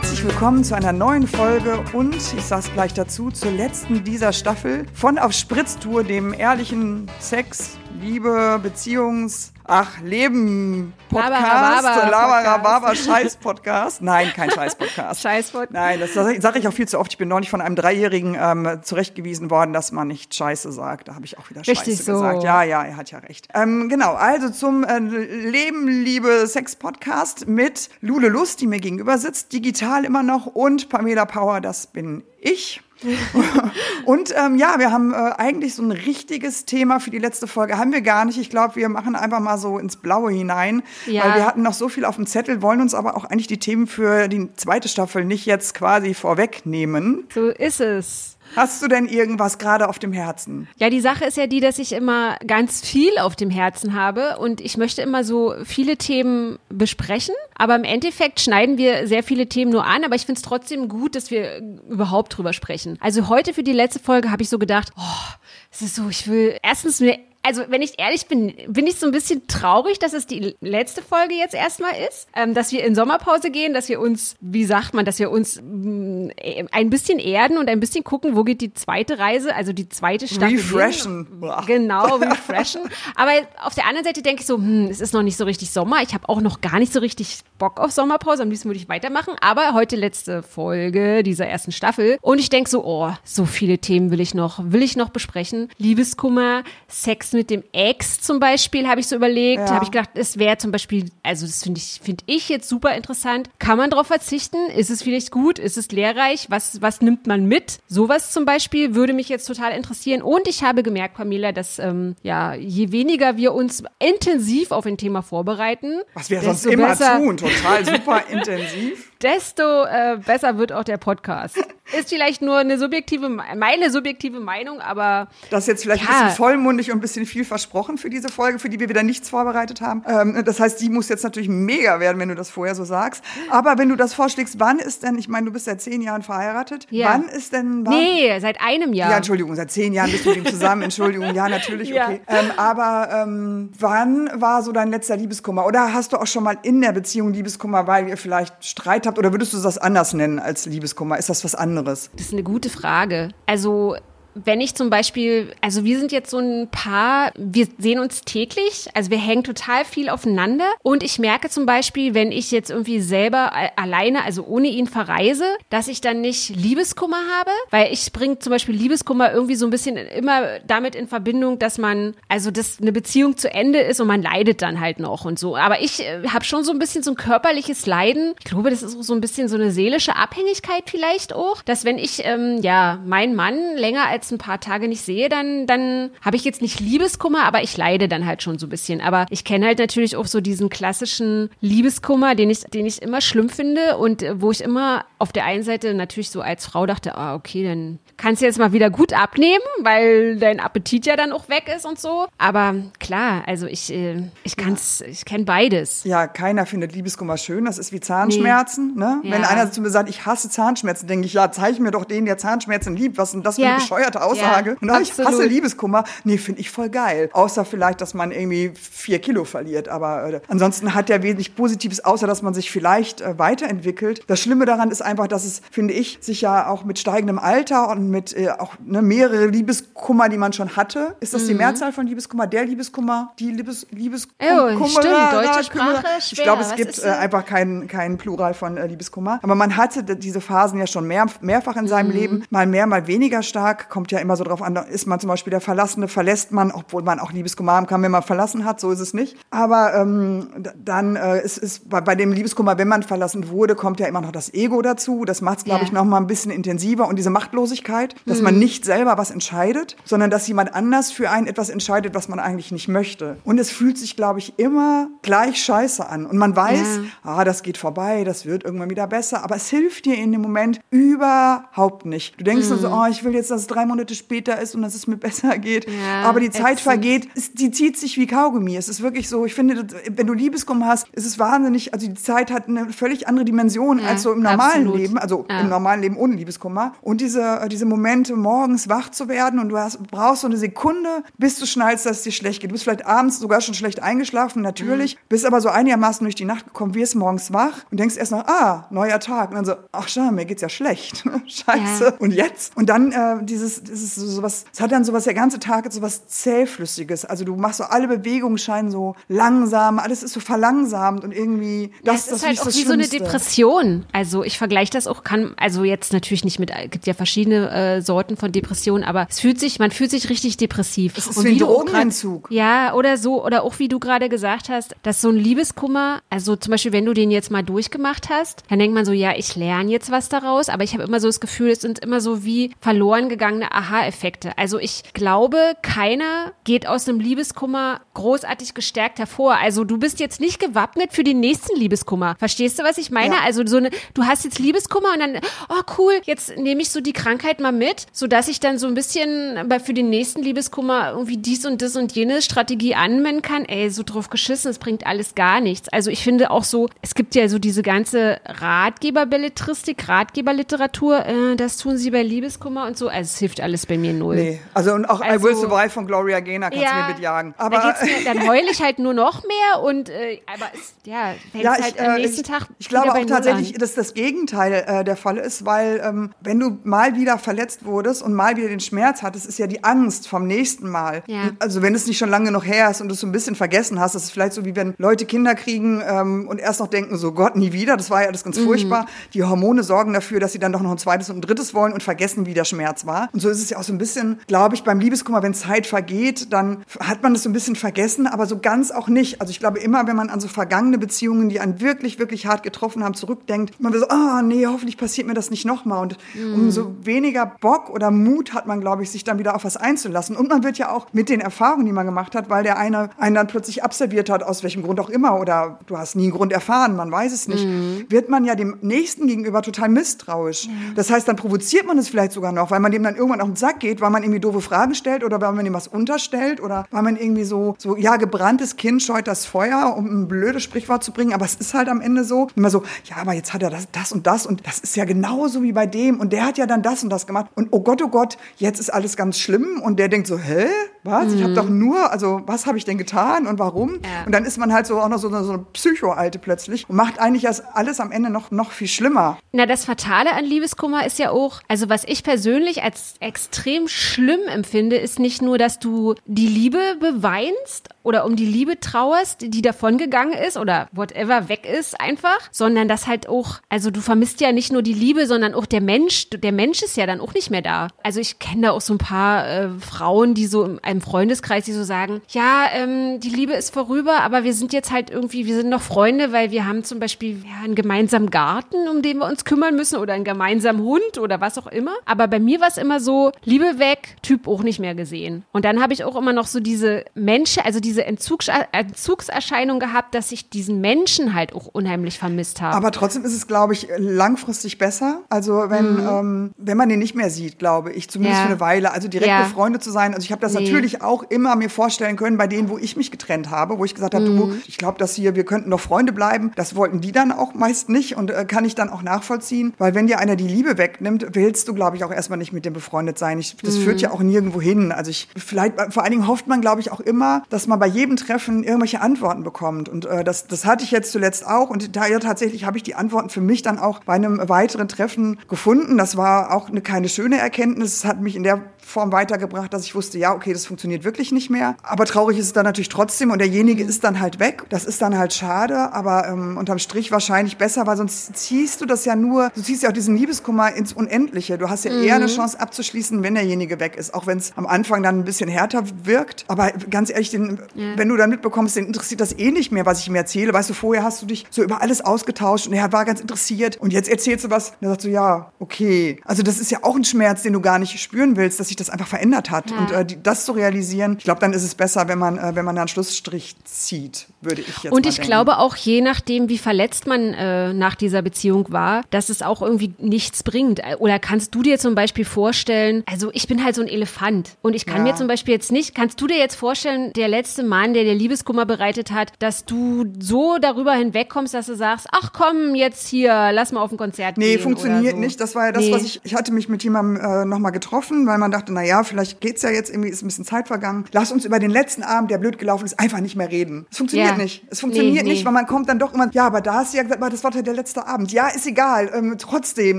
Herzlich willkommen zu einer neuen Folge und ich sag's gleich dazu, zur letzten dieser Staffel von Auf Spritztour, dem ehrlichen Sex, Liebe, Beziehungs, ach, Leben Podcast, Labarababa Scheiß Podcast. Nein, kein Scheiß Podcast. Scheiß Podcast. Nein, das sage ich auch viel zu oft. Ich bin neulich von einem Dreijährigen ähm, zurechtgewiesen worden, dass man nicht Scheiße sagt. Da habe ich auch wieder Richtig Scheiße so. gesagt. Ja, ja, er hat ja recht. Ähm, genau, also zum äh, Leben, Liebe, Sex Podcast mit Lule Lust, die mir gegenüber sitzt, digital immer noch und Pamela Power, das bin ich. und ähm, ja, wir haben äh, eigentlich so ein richtiges Thema für die letzte Folge. Haben wir gar nicht. Ich glaube, wir machen einfach mal so ins Blaue hinein. Ja. Weil wir hatten noch so viel auf dem Zettel, wollen uns aber auch eigentlich die Themen für die zweite Staffel nicht jetzt quasi vorwegnehmen. So ist es. Hast du denn irgendwas gerade auf dem Herzen? Ja, die Sache ist ja die, dass ich immer ganz viel auf dem Herzen habe und ich möchte immer so viele Themen besprechen. Aber im Endeffekt schneiden wir sehr viele Themen nur an, aber ich finde es trotzdem gut, dass wir überhaupt drüber sprechen. Also heute für die letzte Folge habe ich so gedacht, oh, es ist so, ich will erstens mir also wenn ich ehrlich bin, bin ich so ein bisschen traurig, dass es die letzte Folge jetzt erstmal ist, ähm, dass wir in Sommerpause gehen, dass wir uns, wie sagt man, dass wir uns mh, ein bisschen erden und ein bisschen gucken, wo geht die zweite Reise, also die zweite Staffel. Refreshen. Hin. Genau, refreshen. Aber auf der anderen Seite denke ich so, hm, es ist noch nicht so richtig Sommer. Ich habe auch noch gar nicht so richtig Bock auf Sommerpause. Am liebsten würde ich weitermachen. Aber heute letzte Folge dieser ersten Staffel. Und ich denke so, oh, so viele Themen will ich noch, will ich noch besprechen. Liebeskummer, Sex mit dem Ex zum Beispiel, habe ich so überlegt. Ja. Habe ich gedacht, es wäre zum Beispiel, also das finde ich, finde ich jetzt super interessant. Kann man darauf verzichten? Ist es vielleicht gut? Ist es lehrreich? Was, was nimmt man mit? Sowas zum Beispiel würde mich jetzt total interessieren. Und ich habe gemerkt, Pamela, dass ähm, ja, je weniger wir uns intensiv auf ein Thema vorbereiten, Was wir sonst immer besser, tun, total super intensiv. desto äh, besser wird auch der Podcast. Ist vielleicht nur eine subjektive, meine subjektive Meinung, aber Das ist jetzt vielleicht Ja. ein bisschen vollmundig und ein bisschen viel versprochen für diese Folge, für die wir wieder nichts vorbereitet haben. Ähm, das heißt, die muss jetzt natürlich mega werden, wenn du das vorher so sagst. Aber wenn du das vorschlägst, wann ist denn, ich meine, du bist seit zehn Jahren verheiratet, Ja. wann ist denn, wann, nee, seit einem Jahr. Ja, Entschuldigung, seit zehn Jahren bist du mit ihm zusammen. Entschuldigung, ja, natürlich, Ja. okay. Ähm, aber ähm, wann war so dein letzter Liebeskummer? Oder hast du auch schon mal in der Beziehung Liebeskummer, weil ihr vielleicht Streit habt? Oder würdest du das anders nennen als Liebeskummer? Ist das was anderes? Das ist eine gute Frage. Also wenn ich zum Beispiel, also wir sind jetzt so ein Paar, wir sehen uns täglich, also wir hängen total viel aufeinander und ich merke zum Beispiel, wenn ich jetzt irgendwie selber alleine, also ohne ihn verreise, dass ich dann nicht Liebeskummer habe, weil ich bringe zum Beispiel Liebeskummer irgendwie so ein bisschen immer damit in Verbindung, dass man, also dass eine Beziehung zu Ende ist und man leidet dann halt noch und so. Aber ich äh, habe schon so ein bisschen so ein körperliches Leiden. Ich glaube, das ist so ein bisschen so eine seelische Abhängigkeit vielleicht auch, dass wenn ich, ähm, ja, meinen Mann länger als ein paar Tage nicht sehe, dann, dann habe ich jetzt nicht Liebeskummer, aber ich leide dann halt schon so ein bisschen. Aber ich kenne halt natürlich auch so diesen klassischen Liebeskummer, den ich, den ich immer schlimm finde und äh, wo ich immer auf der einen Seite natürlich so als Frau dachte, ah, okay, dann kannst du jetzt mal wieder gut abnehmen, weil dein Appetit ja dann auch weg ist und so. Aber klar, also ich, äh, ich kann's, ich kenne beides. Ja, keiner findet Liebeskummer schön. Das ist wie Zahnschmerzen. Ne? Ja. Wenn einer zu mir sagt, ich hasse Zahnschmerzen, denke ich, ja, zeig mir doch den, der Zahnschmerzen liebt. Was denn das für Ja. eine bescheuerte Aussage? Ja, Und ich hasse. Liebeskummer. Nee, finde ich voll geil. Außer vielleicht, dass man irgendwie vier Kilo verliert. Aber äh, ansonsten hat der wenig Positives, außer dass man sich vielleicht äh, weiterentwickelt. Das Schlimme daran ist einfach, dass es, finde ich, sich ja auch mit steigendem Alter und mit äh, auch ne, mehrere Liebeskummer, die man schon hatte. Ist Mhm. das die Mehrzahl von Liebeskummer? Der Liebeskummer? Die Liebes Liebeskummer? Oh, stimmt. Deutsche Sprache, Ich glaube, es Was gibt äh, einfach keinen keinen Plural von äh, Liebeskummer. Aber man hatte diese Phasen ja schon mehr, mehrfach in Mhm. seinem Leben. Mal mehr, mal weniger stark. Kommt ja immer so drauf an, ist man zum Beispiel der Verlassene, verlässt man, obwohl man auch Liebeskummer haben kann, wenn man verlassen hat. So ist es nicht. Aber ähm, dann äh, ist es bei, bei dem Liebeskummer, wenn man verlassen wurde, kommt ja immer noch das Ego dazu. Das macht es, glaube Ja. ich, noch mal ein bisschen intensiver. Und diese Machtlosigkeit, dass Mhm. man nicht selber was entscheidet, sondern dass jemand anders für einen etwas entscheidet, was man eigentlich nicht möchte. Und es fühlt sich, glaube ich, immer gleich scheiße an. Und man weiß, ah, das geht vorbei, das wird irgendwann wieder besser. Aber es hilft dir in dem Moment überhaupt nicht. Du denkst nur so, oh, ich will jetzt, dass es drei Monate später ist und dass es mir besser geht. Ja, Aber die Zeit ätzend. vergeht, es, die zieht sich wie Kaugummi. Es ist wirklich so, ich finde, wenn du Liebeskummer hast, ist es wahnsinnig, also die Zeit hat eine völlig andere Dimension Ja, als so im normalen absolut. Leben, also Ja. im normalen Leben ohne Liebeskummer. Und diese, äh, diese Momente, morgens wach zu werden und du hast, brauchst so eine Sekunde, bis du schnallst, dass es dir schlecht geht. Du bist vielleicht abends sogar schon schlecht eingeschlafen, natürlich, Mhm. bist aber so einigermaßen durch die Nacht gekommen, wirst morgens wach und denkst erst noch, ah, neuer Tag. Und dann so, ach schau, mir geht's ja schlecht. Scheiße. Und jetzt? Und dann äh, dieses, dieses so, sowas, es hat dann sowas, der ganze Tag hat sowas Zähflüssiges. Also du machst so, alle Bewegungen scheinen so langsam, alles ist so verlangsamt und irgendwie, das, es das ist halt ist auch das wie so eine Schlimmste. Depression. Also ich vergleiche das auch, kann, also jetzt natürlich nicht mit, gibt ja verschiedene äh, Sorten von Depressionen, aber es fühlt sich, man fühlt sich richtig depressiv. Es ist Und wie ein Drogenentzug. Ja, oder so, oder auch wie du gerade gesagt hast, dass so ein Liebeskummer, also zum Beispiel, wenn du den jetzt mal durchgemacht hast, dann denkt man so, ja, ich lerne jetzt was daraus, aber ich habe immer so das Gefühl, es sind immer so wie verloren gegangene Aha-Effekte. Also ich glaube, keiner geht aus einem Liebeskummer großartig gestärkt hervor. Also du bist jetzt nicht gewappnet für den nächsten Liebeskummer. Verstehst du, was ich meine? Ja. Also so eine, du hast jetzt Liebeskummer und dann, oh cool, jetzt nehme ich so die Krankheit mal mit, sodass ich dann so ein bisschen bei, für den nächsten Liebeskummer irgendwie dies und das und jene Strategie anwenden kann. Ey, so drauf geschissen, es bringt alles gar nichts. Also ich finde auch so, es gibt ja so diese ganze Ratgeberbelletristik, Ratgeberliteratur, äh, das tun sie bei Liebeskummer und so. Also es hilft alles bei mir null. Nee, also und auch I Also- Will Survive von Gloria Gaynor kannst du mir mitjagen. da Aber mir, dann heule ich halt nur noch mehr und äh, aber es, ja, fängt ja, halt ich, am äh, nächsten ich, Tag ich glaube auch tatsächlich, dass das Gegenteil äh, der Fall ist, weil ähm, wenn du mal wieder verletzt wurdest und mal wieder den Schmerz hattest, ist ja die Angst vom nächsten Mal. Ja. Also wenn es nicht schon lange noch her ist und du es so ein bisschen vergessen hast, das ist vielleicht so wie wenn Leute Kinder kriegen ähm, und erst noch denken, so Gott, nie wieder, das war ja alles ganz Mhm. furchtbar. Die Hormone sorgen dafür, dass sie dann doch noch ein zweites und ein drittes wollen und vergessen, wie der Schmerz war. Und so ist es ja auch so ein bisschen, glaube ich, beim Liebeskummer, wenn Zeit vergeht, dann hat man es so ein bisschen vergessen, aber so ganz auch nicht. Also ich glaube immer, wenn man an so vergangene Beziehungen, die einen wirklich, wirklich hart getroffen haben, zurückdenkt, man will so, ah nee, hoffentlich passiert mir das nicht nochmal. Und umso weniger Bock oder Mut hat man, glaube ich, sich dann wieder auf was einzulassen. Und man wird ja auch mit den Erfahrungen, die man gemacht hat, weil der eine einen dann plötzlich absolviert hat, aus welchem Grund auch immer, oder du hast nie einen Grund erfahren, man weiß es nicht, wird man ja dem Nächsten gegenüber total misstrauisch. Das heißt, dann provoziert man es vielleicht sogar noch, weil man dem dann irgendwann auf den Sack geht, weil man irgendwie doofe Fragen stellt oder weil man ihm was unterstellt oder weil man irgendwie so, so ja, gebranntes Kind scheut das Feuer, um ein blödes Sprichwort zu bringen, aber es ist halt am Ende so, immer so, ja, aber jetzt hat er das, das und das und das ist ja genauso wie bei dem und der hat ja dann das und das gemacht und oh Gott, oh Gott, jetzt ist alles ganz schlimm und der denkt so, hä, was? Ich habe doch nur, also was habe ich denn getan und warum? Ja. Und dann ist man halt so auch noch so, eine- so eine Psycho-Alte plötzlich und macht eigentlich das alles am Ende noch, noch viel schlimmer. Na, das Fatale an Liebeskummer ist ja auch, also was ich persönlich als extrem schlimm empfinde, ist nicht nur, dass du die Liebe beweinst oder um die Liebe trauerst, die davongegangen ist oder whatever weg ist einfach, sondern dass halt auch, also du vermisst ja nicht nur die Liebe, sondern auch der Mensch, der Mensch ist ja dann auch nicht mehr da. Also ich kenne da auch so ein paar äh, Frauen, die so in einem Freundeskreis, die so sagen, ja, ähm, die Liebe ist vorüber, aber wir sind jetzt halt irgendwie, wir sind noch Freunde, weil wir haben zum Beispiel ja, einen gemeinsamen Garten, um den wir uns kümmern müssen oder einen gemeinsamen Hund oder was auch immer. Aber bei mir war es immer so, Liebe weg, Typ auch nicht mehr gesehen. Und dann habe ich auch immer noch so diese Menschen, also diese Entzugs Entzugserscheinung gehabt, dass ich diesen Menschen halt auch unheimlich vermisst habe. Aber trotzdem ist es, glaube ich, langfristig besser. Also wenn, ähm, wenn man den nicht mehr sieht, glaube ich, zumindest Mhm. Ja. für eine Weile. Also direkt Ja. befreundet zu sein. Also ich habe das Nee. natürlich auch immer mir vorstellen können bei denen, wo ich mich getrennt habe, wo ich gesagt habe, du, Mhm. ich glaube, dass hier, wir könnten noch Freunde bleiben. Das wollten die dann auch meist nicht und äh, kann ich dann auch nachvollziehen. Weil wenn dir einer die Liebe wegnimmt, willst du, glaube ich, auch erstmal nicht mit dem befreundet sein. Ich, das Mhm. führt ja auch nirgendwo hin. Also ich, vielleicht, vor allen Dingen hofft man, glaube ich, auch immer, dass man bei jedem Treffen irgendwelche Antworten bekommt. Und äh, das, das hatte ich jetzt zuletzt auch. Und da ja tatsächlich habe ich die Antworten für mich dann auch bei einem weiteren Treffen gefunden. Das war auch eine keine schöne Erkenntnis. Es hat mich in der Form weitergebracht, dass ich wusste, ja, okay, das funktioniert wirklich nicht mehr. Aber traurig ist es dann natürlich trotzdem und derjenige ist dann halt weg. Das ist dann halt schade, aber ähm, unterm Strich wahrscheinlich besser, weil sonst ziehst du das ja nur, du ziehst ja auch diesen Liebeskummer ins Unendliche. Du hast ja eher eine Chance abzuschließen, wenn derjenige weg ist, auch wenn es am Anfang dann ein bisschen härter wirkt. Aber ganz ehrlich, den ja. wenn du dann mitbekommst, den interessiert das eh nicht mehr, was ich ihm erzähle. Weißt du, vorher hast du dich so über alles ausgetauscht und er war ganz interessiert und jetzt erzählst du was und er sagt so, ja, okay. Also das ist ja auch ein Schmerz, den du gar nicht spüren willst, dass sich das einfach verändert hat. Ja. Und äh, die, das zu realisieren, ich glaube, dann ist es besser, wenn man, äh, wenn man da einen Schlussstrich zieht, würde ich jetzt Und ich denken. glaube auch, je nachdem, wie verletzt man äh, nach dieser Beziehung war, dass es auch irgendwie nichts bringt. Oder kannst du dir zum Beispiel vorstellen, also ich bin halt so ein Elefant und ich kann ja. mir zum Beispiel jetzt nicht, kannst du dir jetzt vorstellen, der letzte Mann, der dir Liebeskummer bereitet hat, dass du so darüber hinwegkommst, dass du sagst, ach komm, jetzt hier, lass mal auf ein Konzert nee, gehen. Nee, funktioniert so. nicht. Das war ja das, nee. was ich, ich hatte mich mit jemandem äh, nochmal getroffen, weil man dachte, na ja, vielleicht geht's ja jetzt irgendwie, ist ein bisschen Zeit vergangen. Lass uns über den letzten Abend, der blöd gelaufen ist, einfach nicht mehr reden. Es funktioniert ja. nicht. Es funktioniert nee, nicht, weil man kommt dann doch immer, ja, aber da hast du ja gesagt, das war der letzte Abend. Ja, ist egal. Ähm, trotzdem,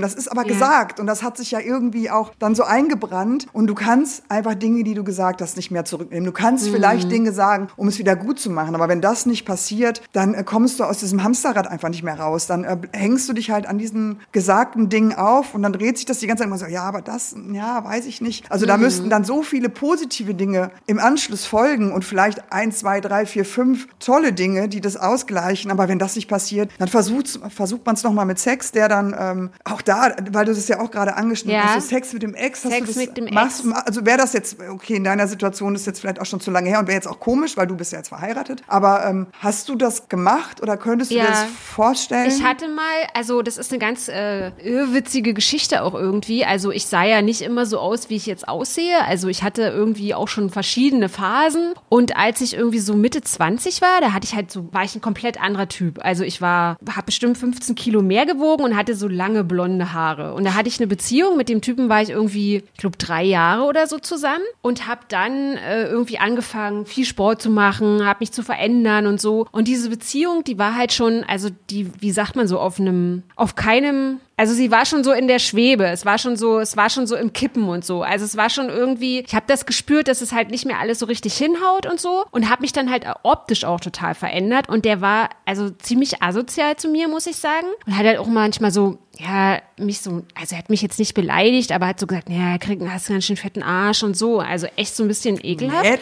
das ist aber ja. gesagt und das hat sich ja irgendwie auch dann so eingebrannt und du kannst einfach Dinge, die du gesagt hast, nicht mehr zurücknehmen. Du kannst mhm. vielleicht Dinge sagen, um es wieder gut zu machen, aber wenn das nicht passiert, dann äh, kommst du aus diesem Hamsterrad einfach nicht mehr raus. Dann äh, hängst du dich halt an diesen gesagten Dingen auf und dann dreht sich das die ganze Zeit immer so, ja, aber das, ja, weiß ich nicht. Also mhm. da müssten dann so viele positive Dinge im Anschluss folgen und vielleicht ein, zwei, drei, vier, fünf tolle Dinge, die das ausgleichen. Aber wenn das nicht passiert, dann versucht, versucht man es nochmal mit Sex, der dann ähm, auch da, weil du das ja auch gerade angeschnitten ja. hast, Sex mit dem Ex, Sex hast du das, mit dem machst, Ex. Also wäre das jetzt, okay, in deiner Situation ist jetzt vielleicht auch schon zu lange her und wäre jetzt auch komisch, weil du bist ja jetzt verheiratet. Aber ähm, hast du das gemacht oder könntest du ja. dir das vorstellen? Ich hatte mal, also das ist eine ganz äh, irrwitzige Geschichte auch irgendwie. Also ich sah ja nicht immer so aus, wie ich jetzt aussehe. Also ich hatte irgendwie auch schon verschiedene Phasen. Und als ich irgendwie so Mitte 20 war, da hatte ich halt so, war ich ein komplett anderer Typ. Also ich war, habe bestimmt 15 Kilo mehr gewogen und hatte so lange blonde Haare. Und da hatte ich eine Beziehung mit dem Typen, war ich irgendwie, ich glaube, drei Jahre oder so zusammen und habe dann äh, irgendwie angefangen, viel Sport zu machen, habe mich zu verändern und so. Und diese Beziehung, die war halt schon, also die, wie sagt man so, auf einem, auf keinem also sie war schon so in der Schwebe. Es war schon so, es war schon so im Kippen und so. Also es war schon irgendwie, ich habe das gespürt, dass es halt nicht mehr alles so richtig hinhaut und so und habe mich dann halt optisch auch total verändert und der war also ziemlich asozial zu mir, muss ich sagen. Und hat halt auch manchmal so ja, mich so, also er hat mich jetzt nicht beleidigt, aber hat so gesagt, ja, krieg, hast du einen ganz schön fetten Arsch und so. Also echt so ein bisschen ekelhaft. Nett.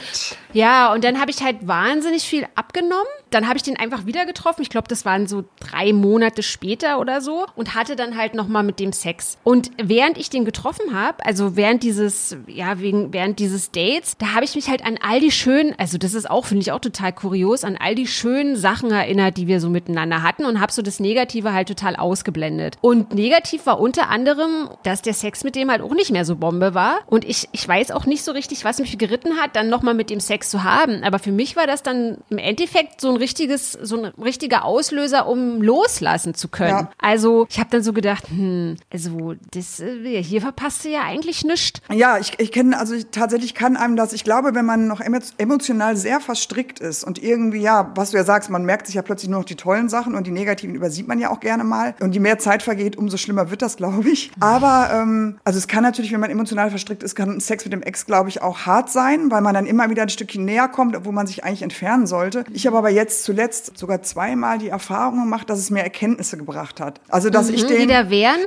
Ja, und dann habe ich halt wahnsinnig viel abgenommen. Dann habe ich den einfach wieder getroffen. Ich glaube, das waren so drei Monate später oder so und hatte dann halt nochmal mit dem Sex. Und während ich den getroffen habe, also während dieses, ja, wegen, während dieses Dates, da habe ich mich halt an all die schönen, also das ist auch, finde ich auch total kurios, an all die schönen Sachen erinnert, die wir so miteinander hatten und habe so das Negative halt total ausgeblendet. Und und negativ war unter anderem, dass der Sex mit dem halt auch nicht mehr so Bombe war. Und ich, ich weiß auch nicht so richtig, was mich geritten hat, dann nochmal mit dem Sex zu haben. Aber für mich war das dann im Endeffekt so ein richtiges, so ein richtiger Auslöser, um loslassen zu können. Ja. Also ich habe dann so gedacht, hm, also das, äh, hier verpasst du ja eigentlich nichts. Ja, ich, ich kenne, also ich, tatsächlich kann einem das, ich glaube, wenn man noch emotional sehr verstrickt ist und irgendwie, ja, was du ja sagst, man merkt sich ja plötzlich nur noch die tollen Sachen und die negativen übersieht man ja auch gerne mal. Und je mehr Zeit vergeht, geht, umso schlimmer wird das, glaube ich. Aber ähm, also es kann natürlich, wenn man emotional verstrickt ist, kann Sex mit dem Ex, glaube ich, auch hart sein, weil man dann immer wieder ein Stückchen näher kommt, obwohl man sich eigentlich entfernen sollte. Ich habe aber jetzt zuletzt sogar zweimal die Erfahrung gemacht, dass es mir Erkenntnisse gebracht hat. Also dass mhm, ich den,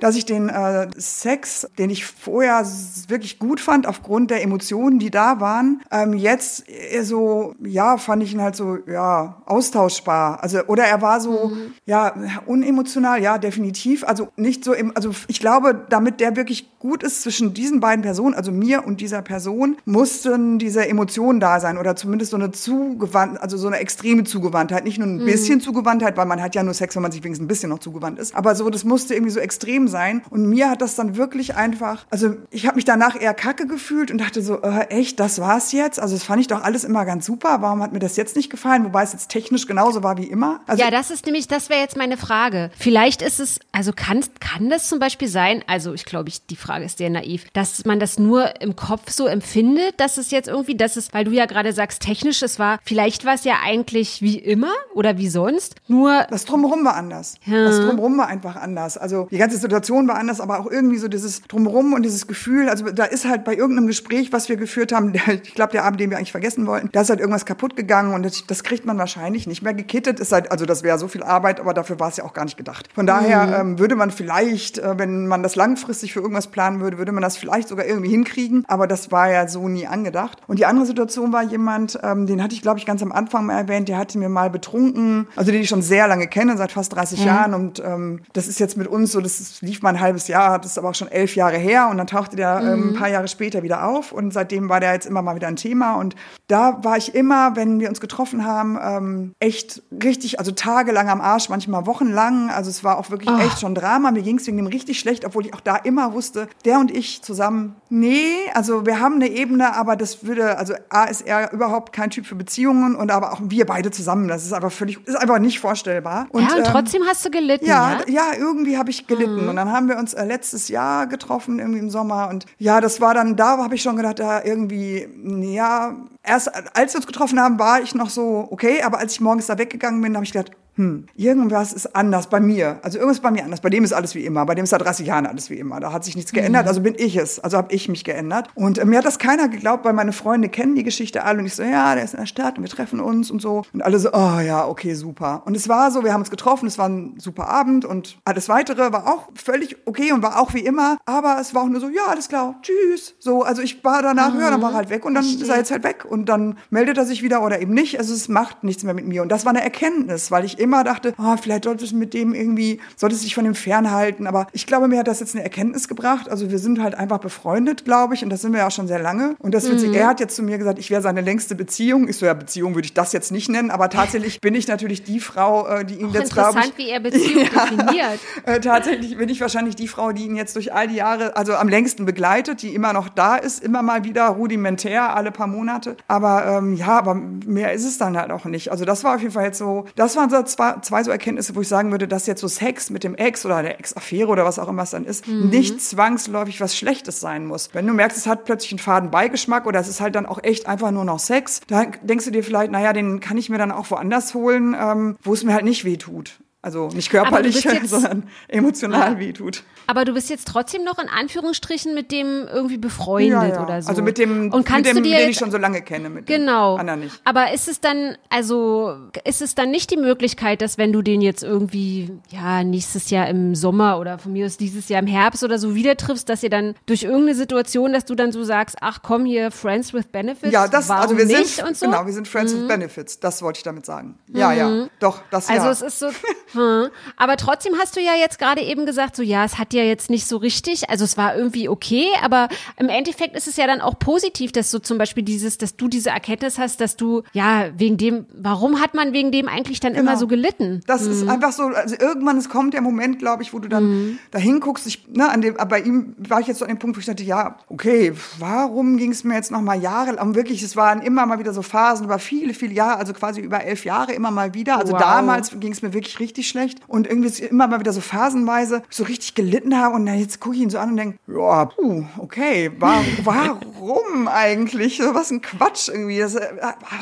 dass ich den äh, Sex, den ich vorher wirklich gut fand aufgrund der Emotionen, die da waren, ähm, jetzt so ja fand ich ihn halt so ja austauschbar. Also oder er war so mhm. ja unemotional, ja definitiv. Also nicht so im, also ich glaube, damit der wirklich gut ist zwischen diesen beiden Personen, also mir und dieser Person, mussten diese Emotionen da sein oder zumindest so eine zugewandt, also so eine extreme Zugewandtheit, nicht nur ein mhm. bisschen Zugewandtheit, weil man hat ja nur Sex, wenn man sich wenigstens ein bisschen noch zugewandt ist, aber so, das musste irgendwie so extrem sein und mir hat das dann wirklich einfach, also ich habe mich danach eher kacke gefühlt und dachte so, äh, echt, das war's jetzt? Also das fand ich doch alles immer ganz super, warum hat mir das jetzt nicht gefallen, wobei es jetzt technisch genauso war wie immer? Also, ja, das ist nämlich, das wäre jetzt meine Frage. Vielleicht ist es, also kann, kann das zum Beispiel sein, also ich glaube, ich, die Frage ist sehr naiv, dass man das nur im Kopf so empfindet, dass es jetzt irgendwie, dass es, weil du ja gerade sagst, technisch, es war, vielleicht war es ja eigentlich wie immer oder wie sonst, nur. Das Drumherum war anders. Ja. Das Drumherum war einfach anders. Also die ganze Situation war anders, aber auch irgendwie so dieses Drumherum und dieses Gefühl, also da ist halt bei irgendeinem Gespräch, was wir geführt haben, ich glaube, der Abend, den wir eigentlich vergessen wollten, da ist halt irgendwas kaputt gegangen und das, das kriegt man wahrscheinlich nicht mehr gekittet. Ist halt, also das wäre so viel Arbeit, aber dafür war es ja auch gar nicht gedacht. Von daher mhm. ähm, würde man vielleicht, äh, wenn man das langfristig für irgendwas planen würde, würde man das vielleicht sogar irgendwie hinkriegen. Aber das war ja so nie angedacht. Und die andere Situation war jemand, ähm, den hatte ich, glaube ich, ganz am Anfang mal erwähnt, der hatte mir mal betrunken, also den ich schon sehr lange kenne, seit fast 30 mhm. Jahren. Und ähm, das ist jetzt mit uns so, das lief mal ein halbes Jahr, das ist aber auch schon elf Jahre her. Und dann tauchte der ähm, mhm. ein paar Jahre später wieder auf. Und seitdem war der jetzt immer mal wieder ein Thema. Und da war ich immer, wenn wir uns getroffen haben, ähm, echt richtig, also tagelang am Arsch, manchmal wochenlang. Also es war auch wirklich oh. echt schon Drama. Mir ging es wegen dem richtig schlecht, obwohl ich auch da immer wusste, der und ich zusammen, nee, also wir haben eine Ebene, aber das würde, also A ist er überhaupt kein Typ für Beziehungen und aber auch wir beide zusammen. Das ist einfach völlig, ist einfach nicht vorstellbar. Und, ja, und ähm, trotzdem hast du gelitten. Ja, ja, ja irgendwie habe ich gelitten. Mhm. Und dann haben wir uns äh, letztes Jahr getroffen, irgendwie im Sommer. Und ja, das war dann, da habe ich schon gedacht, da irgendwie, ja, erst als wir uns getroffen haben, war ich noch so, okay, aber als ich morgens da weggegangen bin, habe ich gedacht, hm, irgendwas ist anders bei mir. Also irgendwas ist bei mir anders. Bei dem ist alles wie immer. Bei dem ist seit 30 Jahren alles wie immer. Da hat sich nichts geändert. Mhm. Also bin ich es. Also habe ich mich geändert. Und äh, mir hat das keiner geglaubt, weil meine Freunde kennen die Geschichte alle. Und ich so, ja, der ist in der Stadt und wir treffen uns und so. Und alle so, oh ja, okay, super. Und es war so, wir haben uns getroffen. Es war ein super Abend und alles weitere war auch völlig okay und war auch wie immer. Aber es war auch nur so, ja, alles klar, tschüss. So, also ich war danach, mhm. ja, dann war er halt weg und dann ist er jetzt halt weg. Und dann meldet er sich wieder oder eben nicht. Also es macht nichts mehr mit mir. Und das war eine Erkenntnis, weil ich immer dachte, oh, vielleicht solltest du mit dem irgendwie, solltest du dich von dem fernhalten. Aber ich glaube, mir hat das jetzt eine Erkenntnis gebracht. Also wir sind halt einfach befreundet, glaube ich. Und das sind wir ja schon sehr lange. Und das mhm. er hat jetzt zu mir gesagt, ich wäre seine längste Beziehung. Ich so, ja, Beziehung würde ich das jetzt nicht nennen. Aber tatsächlich bin ich natürlich die Frau, äh, die ihn auch jetzt, glaube ich. Interessant, wie er Beziehung ja, definiert. Äh, tatsächlich bin ich wahrscheinlich die Frau, die ihn jetzt durch all die Jahre, also am längsten begleitet, die immer noch da ist, immer mal wieder rudimentär, alle paar Monate. Aber ähm, ja, aber mehr ist es dann halt auch nicht. Also das war auf jeden Fall jetzt so, das waren so zwei, zwei so Erkenntnisse, wo ich sagen würde, dass jetzt so Sex mit dem Ex oder der Ex-Affäre oder was auch immer es dann ist, mhm. nicht zwangsläufig was Schlechtes sein muss. Wenn du merkst, es hat plötzlich einen faden Beigeschmack oder es ist halt dann auch echt einfach nur noch Sex, dann denkst du dir vielleicht, naja, den kann ich mir dann auch woanders holen, ähm, wo es mir halt nicht weh tut. Also nicht körperlich, sondern emotional ja. wehtut. Aber du bist jetzt trotzdem noch in Anführungsstrichen mit dem irgendwie befreundet ja, ja. oder so. Also mit dem, und kannst mit dem du dir, den ich schon so lange kenne. Mit genau. anderen nicht. Aber ist es dann, also ist es dann nicht die Möglichkeit, dass wenn du den jetzt irgendwie, ja, nächstes Jahr im Sommer oder von mir aus dieses Jahr im Herbst oder so wieder triffst, dass ihr dann durch irgendeine Situation, dass du dann so sagst, ach komm hier, Friends with Benefits. Ja, das, also wir sind, so? genau, wir sind Friends mhm. with Benefits. Das wollte ich damit sagen. Ja, mhm. ja, doch, das Also ja. es ist so, hm. aber trotzdem hast du ja jetzt gerade eben gesagt, so ja, es hat ja jetzt nicht so richtig. Also es war irgendwie okay, aber im Endeffekt ist es ja dann auch positiv, dass du zum Beispiel dieses, dass du diese Erkenntnis hast, dass du, ja, wegen dem, warum hat man wegen dem eigentlich dann genau. immer so gelitten? Das mhm. ist einfach so, also irgendwann, es kommt der Moment, glaube ich, wo du dann mhm. dahin guckst. Ich, ne, an dem, bei ihm war ich jetzt so an dem Punkt, wo ich dachte, ja, okay, warum ging es mir jetzt noch mal Jahre lang? Wirklich, es waren immer mal wieder so Phasen, über viele, viele Jahre, also quasi über elf Jahre immer mal wieder. Also wow. damals ging es mir wirklich richtig schlecht und irgendwie immer mal wieder so phasenweise so richtig gelitten habe und na, jetzt gucke ich ihn so an und denke, ja, puh, okay, warum, warum eigentlich? Was ein Quatsch irgendwie. Das, äh,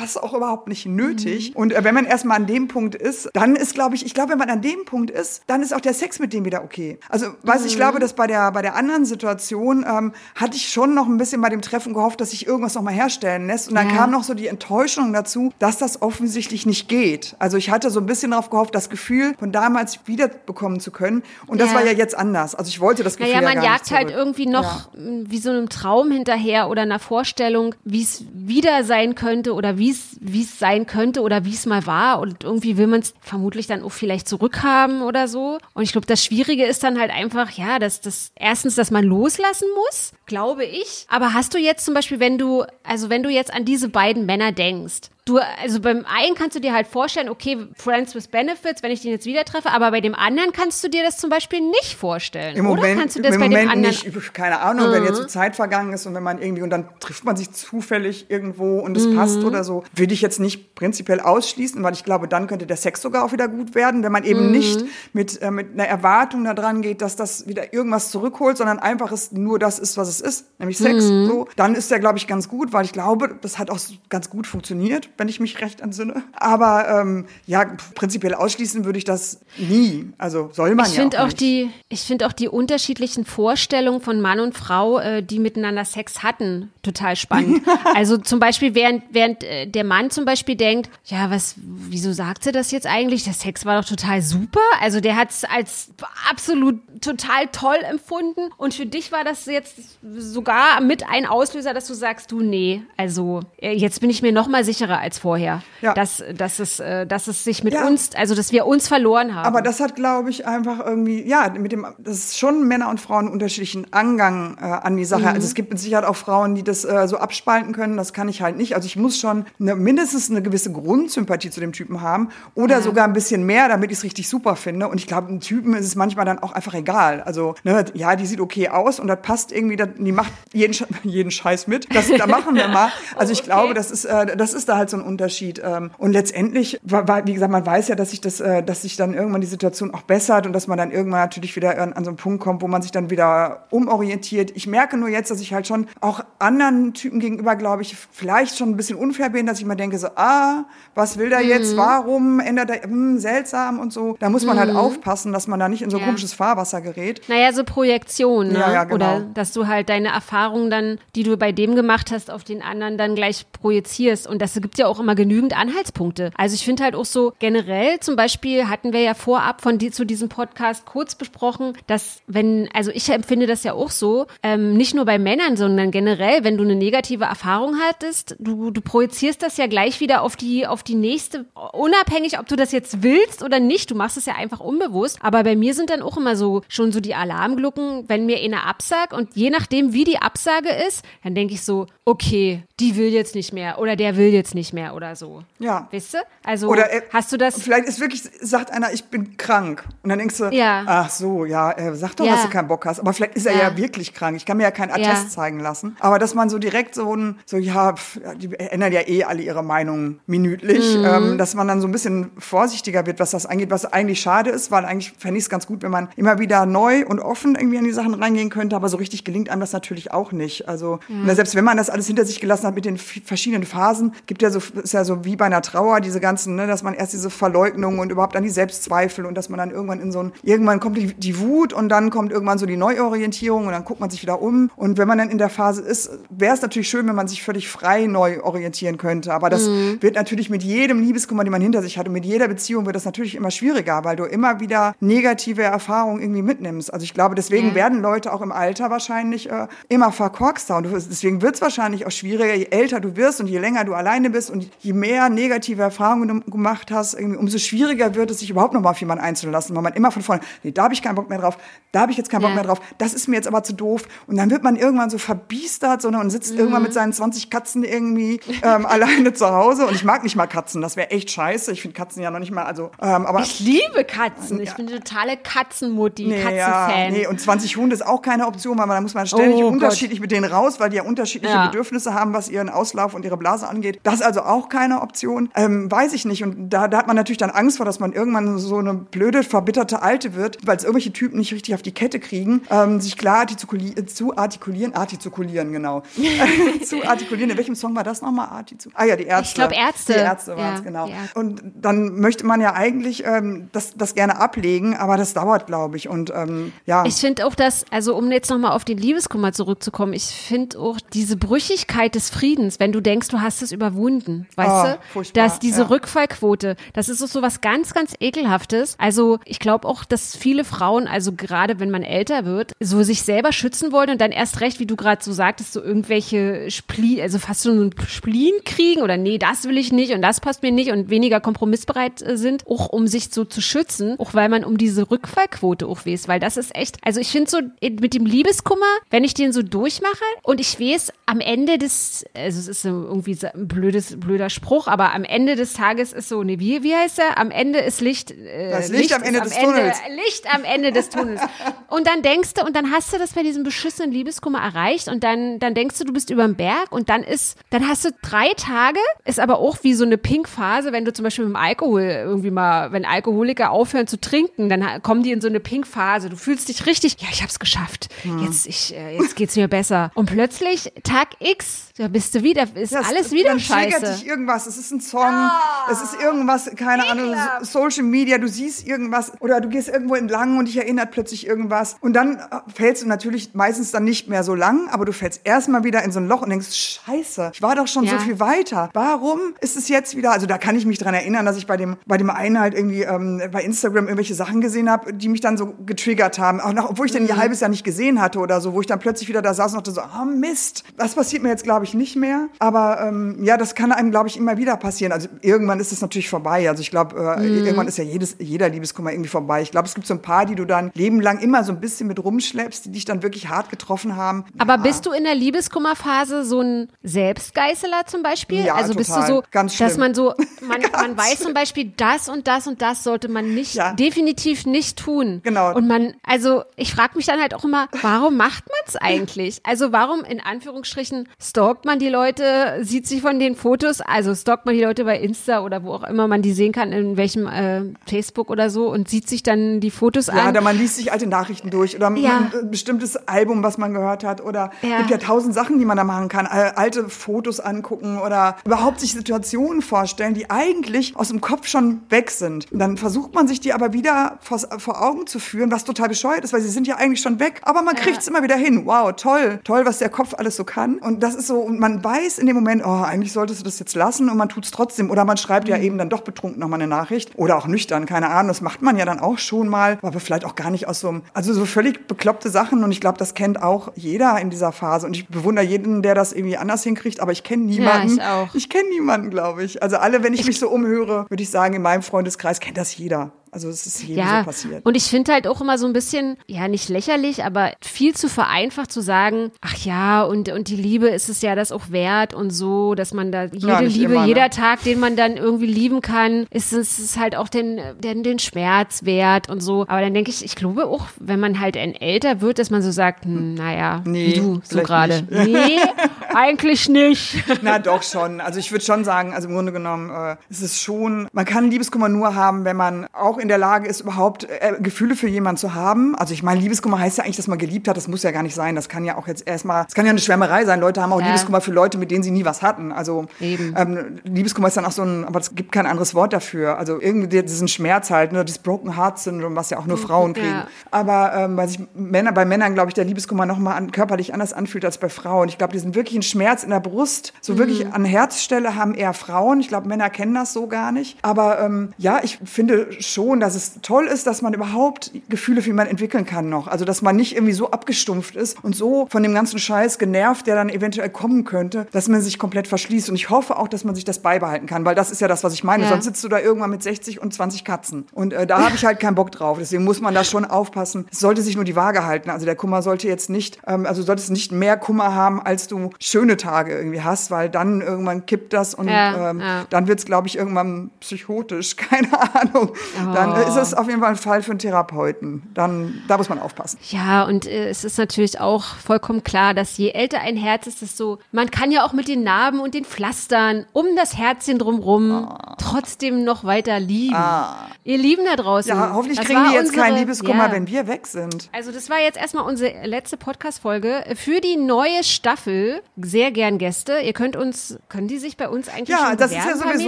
das ist auch überhaupt nicht nötig. Mhm. Und äh, wenn man erstmal an dem Punkt ist, dann ist, glaube ich, ich glaube, wenn man an dem Punkt ist, dann ist auch der Sex mit dem wieder okay. Also, weiß mhm. ich glaube, dass bei der, bei der anderen Situation ähm, hatte ich schon noch ein bisschen bei dem Treffen gehofft, dass sich irgendwas noch mal herstellen lässt. Und dann ja. kam noch so die Enttäuschung dazu, dass das offensichtlich nicht geht. Also ich hatte so ein bisschen darauf gehofft, das Gefühl von damals wiederbekommen zu können. Und das ja. war ja jetzt anders. Also ich wollte das Gefühl naja, man jagt halt irgendwie noch ja. wie so einem Traum hinterher oder einer Vorstellung, wie es wieder sein könnte oder wie es wie es sein könnte oder wie es mal war und irgendwie will man es vermutlich dann auch vielleicht zurückhaben oder so. Und ich glaube, das Schwierige ist dann halt einfach, ja, dass das erstens, dass man loslassen muss, glaube ich. Aber hast du jetzt zum Beispiel, wenn du, also wenn du jetzt an diese beiden Männer denkst, Du, also beim einen kannst du dir halt vorstellen, okay, Friends with Benefits, wenn ich den jetzt wieder treffe, aber bei dem anderen kannst du dir das zum Beispiel nicht vorstellen. Im oder Moment, kannst du das im bei Moment dem anderen nicht, keine Ahnung, mhm. wenn jetzt so Zeit vergangen ist und wenn man irgendwie, und dann trifft man sich zufällig irgendwo und es mhm. passt oder so, würde ich jetzt nicht prinzipiell ausschließen, weil ich glaube, dann könnte der Sex sogar auch wieder gut werden, wenn man eben mhm. nicht mit, äh, mit einer Erwartung da dran geht, dass das wieder irgendwas zurückholt, sondern einfach es nur das ist, was es ist, nämlich Sex, mhm. so, dann ist der, glaube ich, ganz gut, weil ich glaube, das hat auch ganz gut funktioniert, wenn ich mich recht entsinne. Aber ähm, ja, prinzipiell ausschließen würde ich das nie. Also soll man ich ja auch, auch nicht. Die, ich finde auch die unterschiedlichen Vorstellungen von Mann und Frau, äh, die miteinander Sex hatten, total spannend. also zum Beispiel, während, während äh, der Mann zum Beispiel denkt, ja, was, wieso sagt sie das jetzt eigentlich? Der Sex war doch total super. Also der hat es als absolut total toll empfunden. Und für dich war das jetzt sogar mit ein Auslöser, dass du sagst, du, nee, also äh, jetzt bin ich mir noch mal sicherer als vorher, ja. dass, dass, es, äh, dass es sich mit ja. uns, also dass wir uns verloren haben. Aber das hat, glaube ich, einfach irgendwie, ja, mit dem, das ist schon Männer und Frauen unterschiedlichen Angang äh, an die Sache. Mhm. Also es gibt mit Sicherheit auch Frauen, die das äh, so abspalten können. Das kann ich halt nicht. Also ich muss schon eine, mindestens eine gewisse Grundsympathie zu dem Typen haben oder ja. sogar ein bisschen mehr, damit ich es richtig super finde. Und ich glaube, einem Typen ist es manchmal dann auch einfach egal. Also, ne, ja, die sieht okay aus und das passt irgendwie, die macht jeden, jeden Scheiß mit. Das, da machen wir mal. Also ich okay. glaube, das ist, äh, das ist da halt so ein Unterschied. Ähm, und letztendlich, wie gesagt, man weiß ja, dass sich das, äh, dass sich dann irgendwann die Situation auch bessert und dass man dann irgendwann natürlich wieder an, an so einen Punkt kommt, wo man sich dann wieder umorientiert. Ich merke nur jetzt, dass ich halt schon auch anderen Typen gegenüber, glaube ich, vielleicht schon ein bisschen unfair bin, dass ich immer denke so, ah, was will der jetzt? Mhm. Warum ändert er? Hm, seltsam und so. Da muss man halt mhm. halt aufpassen, dass man da nicht in so ja. komisches Fahrwasser gerät. Naja, so Projektion, ne? Ja, ja, genau. Oder dass du halt deine Erfahrungen dann, die du bei dem gemacht hast, auf den anderen dann gleich projizierst. Und das gibt ja auch immer genügend Anhaltspunkte. Also ich finde halt auch so generell, zum Beispiel hatten wir ja vorab von die, zu diesem Podcast kurz besprochen, dass wenn, also ich empfinde das ja auch so, ähm, nicht nur bei Männern, sondern generell, wenn du eine negative Erfahrung hattest, du, du projizierst das ja gleich wieder auf die, auf die nächste, unabhängig, ob du das jetzt willst oder nicht. Du machst es ja einfach unbewusst. Aber bei mir sind dann auch immer so schon so die Alarmglocken, wenn mir eine absagt und je nachdem, wie die Absage ist, dann denke ich so, okay, die will jetzt nicht mehr oder der will jetzt nicht mehr oder so. Ja. Weißt du? Also oder er, hast du das? Vielleicht ist wirklich sagt einer, ich bin krank und dann denkst du, ja. ach so, ja, äh, sag doch, ja. dass du keinen Bock hast. Aber vielleicht ist er ja, ja wirklich krank. Ich kann mir ja keinen Attest zeigen lassen. Aber dass man so direkt so ein, so ja, pf, die ändern ja eh alle ihre Meinung minütlich, mhm. ähm, dass man dann so ein bisschen vorsichtiger wird, was das angeht, was eigentlich schade ist, weil eigentlich fände ich es ganz gut, wenn man immer wieder neu und offen irgendwie an die Sachen reingehen könnte. Aber so richtig gelingt einem das natürlich auch nicht. Also selbst wenn man das alles hinter sich gelassen hat mit den verschiedenen Phasen, gibt ja so, ist ja so wie bei einer Trauer diese ganzen, ne, dass man erst diese Verleugnung und überhaupt dann die Selbstzweifel und dass man dann irgendwann in so ein, irgendwann kommt die, die Wut und dann kommt irgendwann so die Neuorientierung und dann guckt man sich wieder um. Und wenn man dann in der Phase ist, wäre es natürlich schön, wenn man sich völlig frei neu orientieren könnte. Aber das mhm. wird natürlich mit jedem Liebeskummer, den man hinter sich hat und mit jeder Beziehung wird das natürlich immer schwieriger, weil du immer wieder negative Erfahrungen irgendwie mitnimmst. Also ich glaube, deswegen mhm. werden Leute auch im Alter wahrscheinlich äh, immer verkorkster und deswegen wird es wahrscheinlich auch schwieriger, je älter du wirst und je länger du alleine bist und je mehr negative Erfahrungen du gemacht hast, umso schwieriger wird es, sich überhaupt noch mal auf jemanden einzulassen, weil man immer von vorne, nee, da habe ich keinen Bock mehr drauf, da habe ich jetzt keinen Bock mehr drauf, das ist mir jetzt aber zu doof. Und dann wird man irgendwann so verbiestert sondern und sitzt mhm. irgendwann mit seinen 20 Katzen irgendwie ähm, alleine zu Hause. Und ich mag nicht mal Katzen, das wäre echt scheiße. Ich finde Katzen ja noch nicht mal, also, ähm, aber. Ich liebe Katzen. Ich bin eine totale Katzenmutti, nee, Katzenfan. Ja, nee, und 20 Hunde ist auch keine Option, weil da muss man ständig oh, unterschiedlich Gott. mit denen raus, weil die ja unterschiedliche ja. Bedürfnisse haben, was ihren Auslauf und ihre Blase angeht. Das ist also auch keine Option. Ähm, weiß ich nicht. Und da, da hat man natürlich dann Angst vor, dass man irgendwann so eine blöde, verbitterte Alte wird, weil es irgendwelche Typen nicht richtig auf die Kette kriegen, ähm, sich klar artikulieren, zu artikulieren, artikulieren, genau. zu artikulieren. In welchem Song war das nochmal? Artizu ah ja, die Ärzte. Ich glaube Ärzte. Die Ärzte waren es, ja, genau. Und dann möchte man ja eigentlich ähm, das, das gerne ablegen, aber das dauert, glaube ich. Und ähm, ja. Ich finde auch, dass, also um jetzt nochmal auf den Liebeskummer zurückzukommen, ich finde auch diese Brüchigkeit des Friedens, wenn du denkst, du hast es überwunden, weißt oh, du? Dass diese ja. Rückfallquote, das ist so was ganz, ganz ekelhaftes. Also ich glaube auch, dass viele Frauen, also gerade wenn man älter wird, so sich selber schützen wollen und dann erst recht, wie du gerade so sagtest, so irgendwelche Spleen, also fast so einen Spleen kriegen oder nee, das will ich nicht und das passt mir nicht und weniger kompromissbereit äh, sind, auch um sich so zu schützen, auch weil man um diese Rückfallquote auch weiß, weil das ist echt, also ich finde so mit dem Liebeskummer, wenn ich den so durchmache und ich weiß, am Ende des also es ist irgendwie ein blödes, blöder Spruch, aber am Ende des Tages ist so, nee, wie, wie heißt er? Am Ende ist Licht. Äh, das Licht, Licht am Ende des am Tunnels. Licht am Ende des Tunnels. und dann denkst du, und dann hast du das bei diesem beschissenen Liebeskummer erreicht und dann, dann denkst du, du bist über dem Berg und dann ist, dann hast du drei Tage, ist aber auch wie so eine Pink-Phase, wenn du zum Beispiel mit dem Alkohol irgendwie mal, wenn Alkoholiker aufhören zu trinken, dann kommen die in so eine Pink-Phase. Du fühlst dich richtig, ja, ich hab's geschafft. Hm. Jetzt, ich, äh, jetzt geht's mir besser. Und plötzlich, Tag X, da bist du wieder, ist das, alles wieder dann scheiße. Dann dich irgendwas, es ist ein Song, oh, es ist irgendwas, keine Ahnung, Social Media, du siehst irgendwas oder du gehst irgendwo entlang und dich erinnert plötzlich irgendwas und dann äh, fällst du natürlich meistens dann nicht mehr so lang, aber du fällst erstmal wieder in so ein Loch und denkst, scheiße, ich war doch schon ja. so viel weiter. Warum ist es jetzt wieder, also da kann ich mich dran erinnern, dass ich bei dem, bei dem einen halt irgendwie ähm, bei Instagram irgendwelche Sachen gesehen habe, die mich dann so getriggert haben, auch noch, obwohl ich den mhm. ein halbes Jahr nicht gesehen hatte oder so, wo ich dann plötzlich wieder da saß und dachte so, ah oh Mist, das passiert mir jetzt glaube ich nicht mehr, aber ähm, ja, das kann einem glaube ich immer wieder passieren. Also irgendwann ist es natürlich vorbei, also ich glaube, äh, mhm. irgendwann ist ja jedes, jeder Liebeskummer irgendwie vorbei. Ich glaube, es gibt so ein paar, die du dann lebenlang immer so ein bisschen mit rumschleppst, die dich dann wirklich hart getroffen haben. Aber ja. bist du in der Liebeskummerphase so ein Selbstgeißeler zum Beispiel? Ja, also total. bist du so, Ganz dass man so, man, man weiß zum Beispiel, das und das und das sollte man nicht, ja. definitiv nicht tun. Genau. Und man, also ich frage mich dann halt auch immer, warum macht man es eigentlich? Also warum in Anführungsstrichen stalkt man die Leute, sieht sich von den Fotos, also stalkt man die Leute bei Insta oder wo auch immer man die sehen kann, in welchem äh, Facebook oder so und sieht sich dann die Fotos ja, an. Ja, oder man liest sich alte Nachrichten durch oder ja. ein bestimmtes Album, was man gehört hat oder ja. gibt ja tausend Sachen, die man da machen kann. Alte Fotos angucken oder überhaupt sich Situationen vorstellen, die eigentlich aus dem Kopf schon weg sind. Und dann versucht man sich die aber wieder vor, vor Augen zu führen, was total bescheuert ist, weil sie sind ja eigentlich schon weg. Aber man kriegt es immer wieder hin. Wow, toll, toll, was der Kopf alles so kann. Und das ist so, man weiß in dem Moment, oh, eigentlich solltest du das jetzt lassen und man tut es trotzdem. Oder man schreibt mhm. ja eben dann doch betrunken nochmal eine Nachricht. Oder auch nüchtern, keine Ahnung. Das macht man ja dann auch schon mal, aber vielleicht auch gar nicht aus so einem, also so völlig bekloppte Sachen. Und ich glaube, das kennt auch jeder in dieser Phase. Und ich bewundere jeden, der das irgendwie anders hinkriegt, aber ich kenne niemanden. Ja, ich auch. Ich kenne niemanden, glaube ich. Also alle, wenn ich, ich mich so umhöre, würde ich sagen, in meinem Freundeskreis kennt das jeder. Also es ist jedem ja, so passiert. Und ich finde halt auch immer so ein bisschen, ja, nicht lächerlich, aber viel zu vereinfacht zu sagen, ach ja, und, und die Liebe ist es ja das auch wert und so, dass man da jede ja, Liebe, immer, ne? jeder Tag, den man dann irgendwie lieben kann, ist es halt auch den, den, den Schmerz wert und so. Aber dann denke ich, ich glaube auch, wenn man halt ein älter wird, dass man so sagt, hm, naja, nee, wie du so gerade. Nee, eigentlich nicht. Na doch schon. Also ich würde schon sagen, also im Grunde genommen, äh, es ist schon, man kann Liebeskummer nur haben, wenn man auch in der Lage ist, überhaupt äh, Gefühle für jemanden zu haben. Also ich meine, Liebeskummer heißt ja eigentlich, dass man geliebt hat. Das muss ja gar nicht sein. Das kann ja auch jetzt erstmal, es kann ja eine Schwärmerei sein. Leute haben auch ja. Liebeskummer für Leute, mit denen sie nie was hatten. Also ähm, Liebeskummer ist dann auch so ein, aber es gibt kein anderes Wort dafür. Also irgendwie diesen Schmerz halt, ne, das Broken Heart Syndrome, was ja auch nur mhm. Frauen kriegen. Ja. Aber ähm, weil sich Männer, bei Männern, glaube ich, der Liebeskummer nochmal an, körperlich anders anfühlt als bei Frauen. Ich glaube, diesen wirklichen Schmerz in der Brust, so mhm. wirklich an Herzstelle haben eher Frauen. Ich glaube, Männer kennen das so gar nicht. Aber ähm, ja, ich finde schon, schon, dass es toll ist, dass man überhaupt Gefühle für jemanden entwickeln kann noch. Also, dass man nicht irgendwie so abgestumpft ist und so von dem ganzen Scheiß genervt, der dann eventuell kommen könnte, dass man sich komplett verschließt. Und ich hoffe auch, dass man sich das beibehalten kann, weil das ist ja das, was ich meine. Ja. Sonst sitzt du da irgendwann mit 60 und 20 Katzen. Und äh, da habe ich halt keinen Bock drauf. Deswegen muss man da schon aufpassen. Es sollte sich nur die Waage halten. Also der Kummer sollte jetzt nicht, ähm, also solltest nicht mehr Kummer haben, als du schöne Tage irgendwie hast, weil dann irgendwann kippt das und ja, ähm, ja. dann wird es, glaube ich, irgendwann psychotisch. Keine Ahnung. Oh dann ist es auf jeden Fall ein Fall für einen Therapeuten. Dann, da muss man aufpassen. Ja, und äh, es ist natürlich auch vollkommen klar, dass je älter ein Herz ist, desto, man kann ja auch mit den Narben und den Pflastern um das Herzchen drumrum ah. trotzdem noch weiter lieben. Ah. Ihr Lieben da draußen. Ja, hoffentlich kriegen die jetzt unsere, keinen Liebeskummer, ja. wenn wir weg sind. Also das war jetzt erstmal unsere letzte Podcast-Folge. Für die neue Staffel sehr gern Gäste. Ihr könnt uns, können die sich bei uns eigentlich Ja, schon das ist ja sowieso,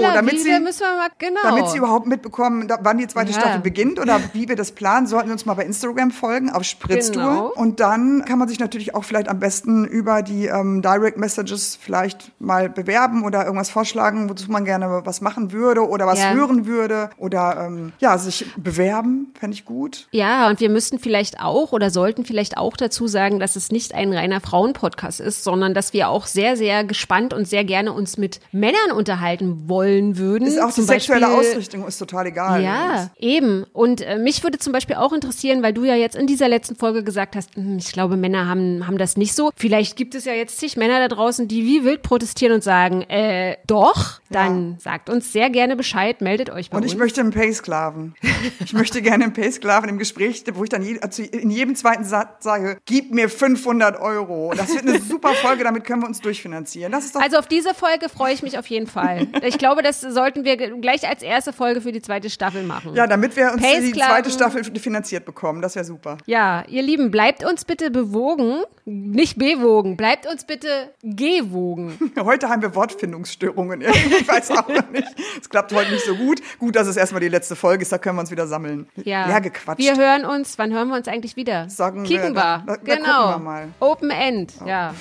Pamela? damit Wie sie, müssen wir mal, genau. damit sie überhaupt mitbekommen, wann die zweite ja. Staffel beginnt oder wie wir das planen, sollten wir uns mal bei Instagram folgen auf Spritztour. Genau. Und dann kann man sich natürlich auch vielleicht am besten über die ähm, Direct Messages vielleicht mal bewerben oder irgendwas vorschlagen, wozu man gerne was machen würde oder was Ja. hören würde oder ähm, ja, sich bewerben, fände ich gut. Ja, und wir müssten vielleicht auch oder sollten vielleicht auch dazu sagen, dass es nicht ein reiner Frauenpodcast ist, sondern dass wir auch sehr, sehr gespannt und sehr gerne uns mit Männern unterhalten wollen würden. Ist auch die Zum sexuelle Beispiel- Ausrichtung ist total egal. Ja, eben. Und äh, mich würde zum Beispiel auch interessieren, weil du ja jetzt in dieser letzten Folge gesagt hast, hm, ich glaube, Männer haben, haben das nicht so. Vielleicht gibt es ja jetzt zig Männer da draußen, die wie wild protestieren und sagen, äh, doch, dann sagt uns sehr gerne Bescheid, meldet euch bei Und uns. ich möchte einen Pay-Sklaven. Ich möchte gerne einen Pay-Sklaven im Gespräch, wo ich dann je, also in jedem zweiten Satz sage, gib mir 500 Euro. Das wird eine super Folge, damit können wir uns durchfinanzieren. Also auf diese Folge freue ich mich auf jeden Fall. Ich glaube, das sollten wir gleich als erste Folge für die zweite Staffel machen. Ja, damit wir uns die zweite Staffel finanziert bekommen. Das wäre super. Ja, ihr Lieben, bleibt uns bitte bewogen, nicht bewogen, bleibt uns bitte gewogen. Heute haben wir Wortfindungsstörungen. Ich weiß auch nicht. Es klappt heute nicht so gut. Gut, dass es erstmal die letzte Folge ist, da können wir uns wieder sammeln. Ja, Leer gequatscht. Wir hören uns, wann hören wir uns eigentlich wieder? Sagen Kicken wir, da- da- da genau. gucken wir mal. Open End, ja.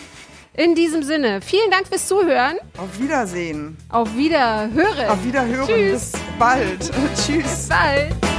In diesem Sinne, vielen Dank fürs Zuhören. Auf Wiedersehen. Auf Wiederhören. Auf Wiederhören. Tschüss. Bis bald. Tschüss. Bis bald.